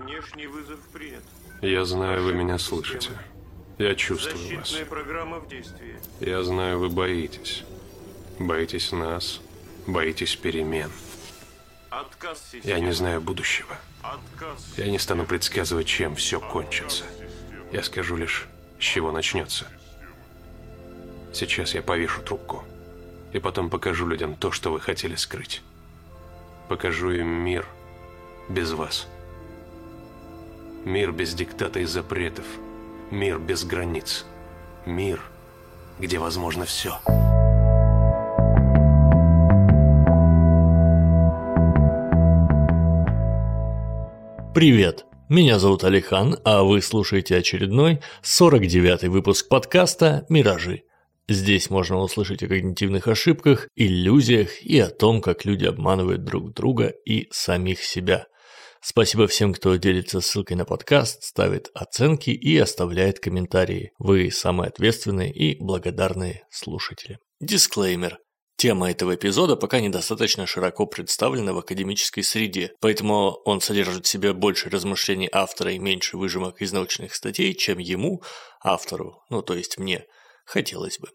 Внешний вызов принят. Я знаю, вы меня слышите. Я чувствую вас. Защитная программа в действии. Я знаю, вы боитесь. Боитесь нас, боитесь перемен. Отказ системы. Я не знаю будущего. Отказ. Я не стану предсказывать, чем все кончится. Я скажу лишь, с чего начнется. Сейчас я повешу трубку. И потом покажу людям то, что вы хотели скрыть. Покажу им мир без вас. Мир без диктата и запретов. Мир без границ. Мир, где возможно все. Привет! Меня зовут Алихан, а вы слушаете очередной 49-й выпуск подкаста «Миражи». Здесь можно услышать о когнитивных ошибках, иллюзиях и о том, как люди обманывают друг друга и самих себя. Спасибо всем, кто делится ссылкой на подкаст, ставит оценки и оставляет комментарии. Вы самые ответственные и благодарные слушатели. Дисклеймер. Тема этого эпизода пока недостаточно широко представлена в академической среде, поэтому он содержит в себе больше размышлений автора и меньше выжимок из научных статей, чем ему, автору, ну то есть мне, хотелось бы.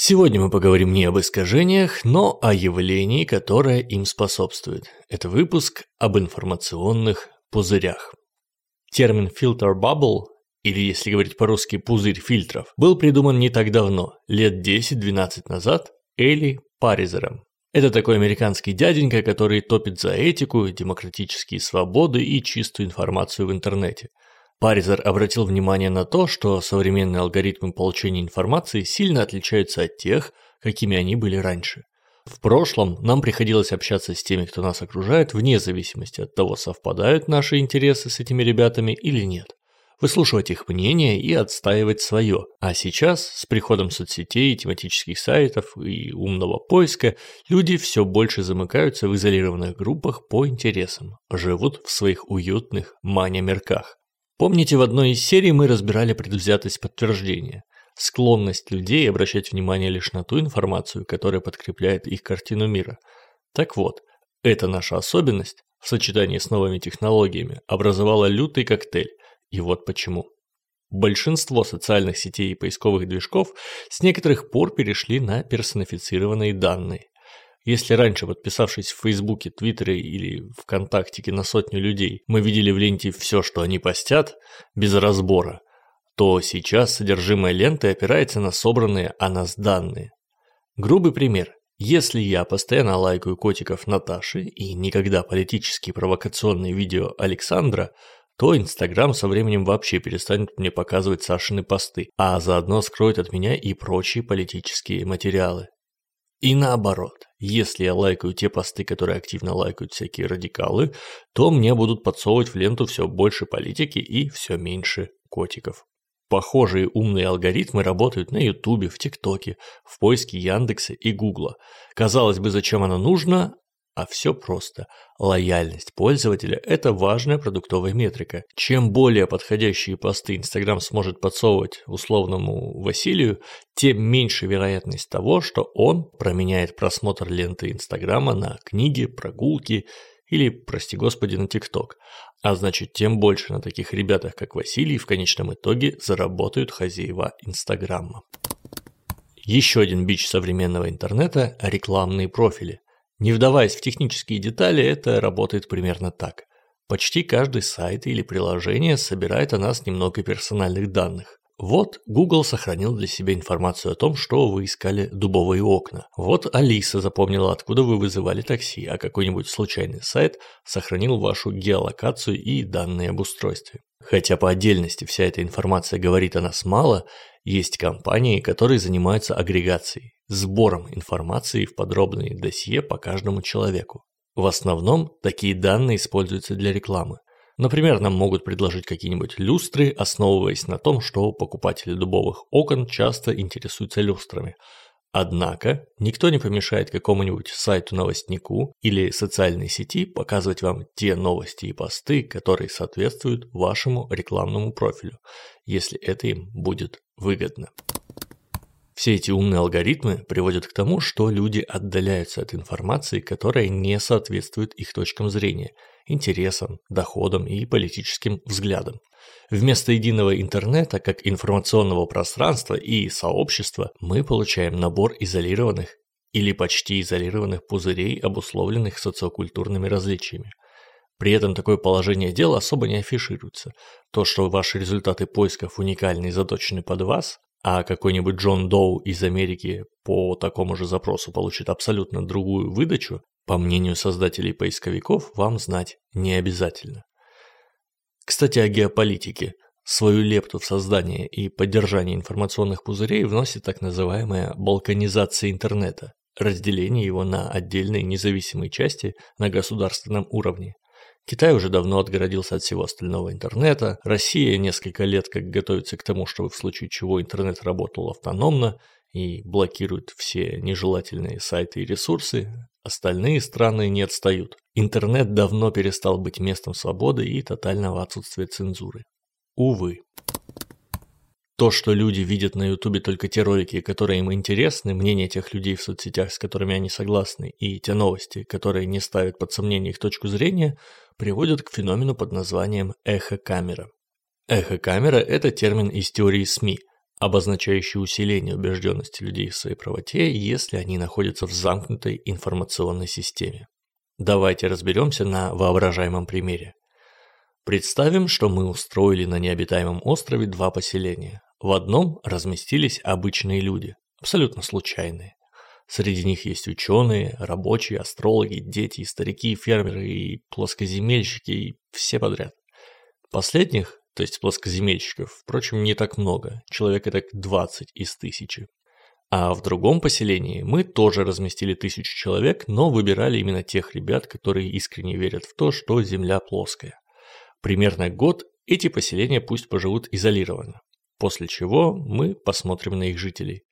Сегодня мы поговорим не об искажениях, но о явлении, которое им способствует. Это выпуск об информационных пузырях. Термин «filter bubble» или, если говорить по-русски, пузырь фильтров, был придуман не так давно, лет 10-12 назад, Элли Паризером. Это такой американский дяденька, который топит за этику, демократические свободы и чистую информацию в интернете. Паризер обратил внимание на то, что современные алгоритмы получения информации сильно отличаются от тех, какими они были раньше. В прошлом нам приходилось общаться с теми, кто нас окружает, вне зависимости от того, совпадают наши интересы с этими ребятами или нет выслушивать их мнение и отстаивать свое. А сейчас, с приходом соцсетей, тематических сайтов и умного поиска, люди все больше замыкаются в изолированных группах по интересам, живут в своих уютных маня-мерках. Помните, в одной из серий мы разбирали предвзятость подтверждения, склонность людей обращать внимание лишь на ту информацию, которая подкрепляет их картину мира. Так вот, эта наша особенность в сочетании с новыми технологиями образовала лютый коктейль, и вот почему. Большинство социальных сетей и поисковых движков с некоторых пор перешли на персонифицированные данные. Если раньше, подписавшись в Фейсбуке, Твиттере или ВКонтактике на сотню людей, мы видели в ленте все, что они постят, без разбора, то сейчас содержимое ленты опирается на собранные о нас данные. Грубый пример. Если я постоянно лайкаю котиков Наташи и никогда политические провокационные видео Александра, то Инстаграм со временем вообще перестанет мне показывать Сашины посты, а заодно скроет от меня и прочие политические материалы. И наоборот, если я лайкаю те посты, которые активно лайкают всякие радикалы, то мне будут подсовывать в ленту все больше политики и все меньше котиков. Похожие умные алгоритмы работают на Ютубе, в ТикТоке, в поиске Яндекса и Гугла. Казалось бы, зачем оно нужно, а все просто. Лояльность пользователя – это важная продуктовая метрика. Чем более подходящие посты Инстаграм сможет подсовывать условному Василию, тем меньше вероятность того, что он променяет просмотр ленты Инстаграма на книги, прогулки или, прости господи, на ТикТок. А значит, тем больше на таких ребятах, как Василий, в конечном итоге заработают хозяева Инстаграма. Еще один бич современного интернета – рекламные профили. Не вдаваясь в технические детали, это работает примерно так. Почти каждый сайт или приложение собирает о нас немного персональных данных. Вот Google сохранил для себя информацию о том, что вы искали дубовые окна. Вот Алиса запомнила, откуда вы вызывали такси, а какой-нибудь случайный сайт сохранил вашу геолокацию и данные об устройстве. Хотя по отдельности вся эта информация говорит о нас мало, есть компании, которые занимаются агрегацией, сбором информации в подробные досье по каждому человеку. В основном такие данные используются для рекламы. Например, нам могут предложить какие-нибудь люстры, основываясь на том, что покупатели дубовых окон часто интересуются люстрами. Однако, никто не помешает какому-нибудь сайту-новостнику или социальной сети показывать вам те новости и посты, которые соответствуют вашему рекламному профилю, если это им будет выгодно. Все эти умные алгоритмы приводят к тому, что люди отдаляются от информации, которая не соответствует их точкам зрения, интересам, доходам и политическим взглядам. Вместо единого интернета, как информационного пространства и сообщества, мы получаем набор изолированных или почти изолированных пузырей, обусловленных социокультурными различиями. При этом такое положение дел особо не афишируется. То, что ваши результаты поисков уникальны и заточены под вас, а какой-нибудь Джон Доу из Америки по такому же запросу получит абсолютно другую выдачу, по мнению создателей поисковиков, вам знать не обязательно. Кстати, о геополитике. Свою лепту в создание и поддержание информационных пузырей вносит так называемая балканизация интернета, разделение его на отдельные независимые части на государственном уровне – Китай уже давно отгородился от всего остального интернета, Россия несколько лет как готовится к тому, чтобы в случае чего интернет работал автономно и блокирует все нежелательные сайты и ресурсы, остальные страны не отстают. Интернет давно перестал быть местом свободы и тотального отсутствия цензуры. Увы. То, что люди видят на ютубе только те ролики, которые им интересны, мнение тех людей в соцсетях, с которыми они согласны, и те новости, которые не ставят под сомнение их точку зрения, приводят к феномену под названием эхокамера. Эхокамера – это термин из теории СМИ, обозначающий усиление убежденности людей в своей правоте, если они находятся в замкнутой информационной системе. Давайте разберемся на воображаемом примере. Представим, что мы устроили на необитаемом острове два поселения. В одном разместились обычные люди, абсолютно случайные. Среди них есть ученые, рабочие, астрологи, дети, старики, фермеры и плоскоземельщики, и все подряд. Последних, то есть плоскоземельщиков, впрочем, не так много, человек это 20 из тысячи. А в другом поселении мы тоже разместили тысячу человек, но выбирали именно тех ребят, которые искренне верят в то, что Земля плоская. Примерно год эти поселения пусть поживут изолированно, после чего мы посмотрим на их жителей.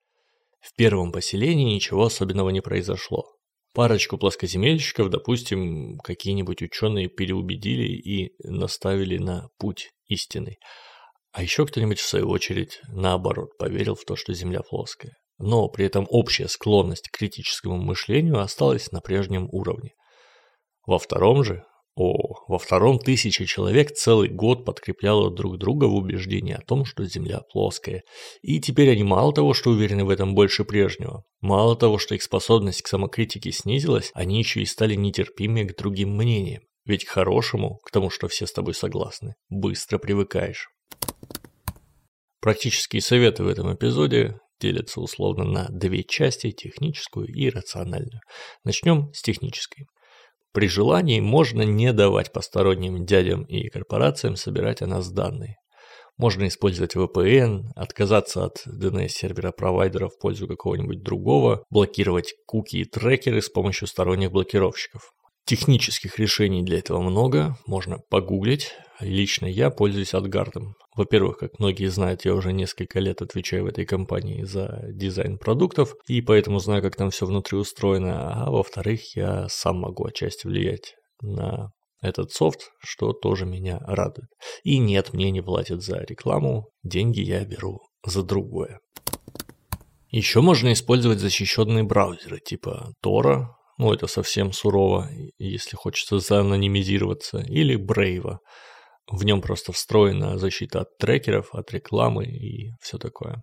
В первом поселении ничего особенного не произошло. Парочку плоскоземельщиков, допустим, какие-нибудь ученые переубедили и наставили на путь истинный. А еще кто-нибудь, в свою очередь, наоборот, поверил в то, что Земля плоская. Но при этом общая склонность к критическому мышлению осталась на прежнем уровне. Во втором же, о, во втором тысяча человек целый год подкрепляло друг друга в убеждении о том, что Земля плоская. И теперь они мало того, что уверены в этом больше прежнего, мало того, что их способность к самокритике снизилась, они еще и стали нетерпимее к другим мнениям. Ведь к хорошему, к тому, что все с тобой согласны, быстро привыкаешь. Практические советы в этом эпизоде делятся условно на две части, техническую и рациональную. Начнем с технической. При желании можно не давать посторонним дядям и корпорациям собирать о нас данные. Можно использовать VPN, отказаться от DNS-сервера провайдера в пользу какого-нибудь другого, блокировать куки и трекеры с помощью сторонних блокировщиков. Технических решений для этого много, можно погуглить. Лично я пользуюсь AdGuard. Во-первых, как многие знают, я уже несколько лет отвечаю в этой компании за дизайн продуктов, и поэтому знаю, как там все внутри устроено. А во-вторых, я сам могу отчасти влиять на этот софт, что тоже меня радует. И нет, мне не платят за рекламу, деньги я беру за другое. Еще можно использовать защищенные браузеры типа Tor, ну это совсем сурово, если хочется заанонимизироваться, или Brave. В нем просто встроена защита от трекеров, от рекламы и все такое.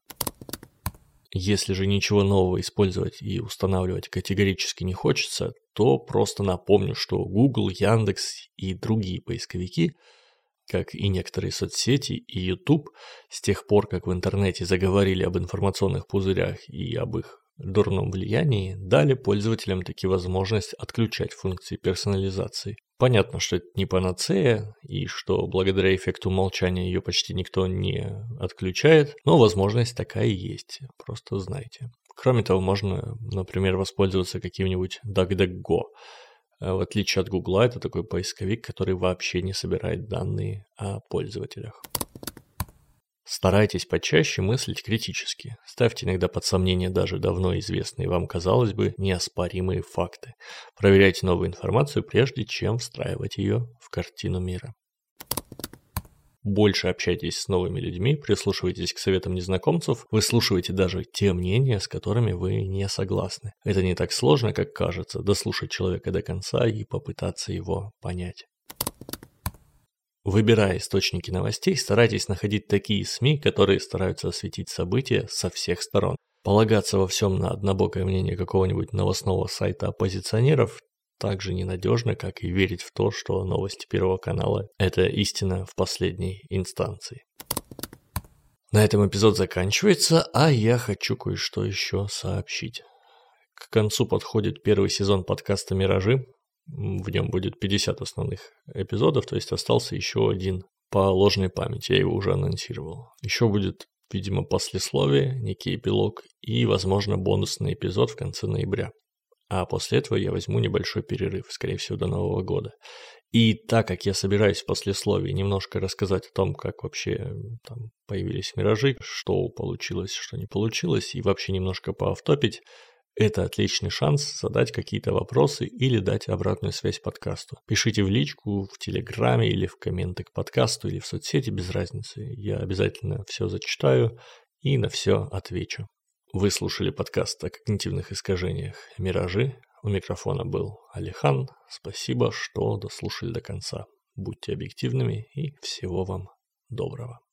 Если же ничего нового использовать и устанавливать категорически не хочется, то просто напомню, что Google, Яндекс и другие поисковики, как и некоторые соцсети и YouTube, с тех пор, как в интернете заговорили об информационных пузырях и об их дурном влиянии дали пользователям таки возможность отключать функции персонализации. Понятно, что это не панацея, и что благодаря эффекту молчания ее почти никто не отключает, но возможность такая есть, просто знайте. Кроме того, можно, например, воспользоваться каким-нибудь DuckDuckGo. В отличие от Google, это такой поисковик, который вообще не собирает данные о пользователях. Старайтесь почаще мыслить критически. Ставьте иногда под сомнение даже давно известные вам, казалось бы, неоспоримые факты. Проверяйте новую информацию, прежде чем встраивать ее в картину мира. больше общайтесь с новыми людьми, прислушивайтесь к советам незнакомцев, выслушивайте даже те мнения, с которыми вы не согласны. Это не так сложно, как кажется, дослушать человека до конца и попытаться его понять. Выбирая источники новостей, старайтесь находить такие СМИ, которые стараются осветить события со всех сторон. Полагаться во всем на однобокое мнение какого-нибудь новостного сайта оппозиционеров так же ненадежно, как и верить в то, что новости Первого канала – это истина в последней инстанции. На этом эпизод заканчивается, а я хочу кое-что еще сообщить. К концу подходит первый сезон подкаста «Миражи», в нем будет 50 основных эпизодов, то есть остался еще один по ложной памяти, я его уже анонсировал. Еще будет, видимо, послесловие, некий эпилог и, возможно, бонусный эпизод в конце ноября. А после этого я возьму небольшой перерыв, скорее всего, до Нового года. И так как я собираюсь в послесловии немножко рассказать о том, как вообще там появились миражи, что получилось, что не получилось, и вообще немножко поавтопить, это отличный шанс задать какие-то вопросы или дать обратную связь подкасту. Пишите в личку, в Телеграме или в комменты к подкасту или в соцсети, без разницы. Я обязательно все зачитаю и на все отвечу. Вы слушали подкаст о когнитивных искажениях «Миражи». У микрофона был Алихан. Спасибо, что дослушали до конца. Будьте объективными и всего вам доброго.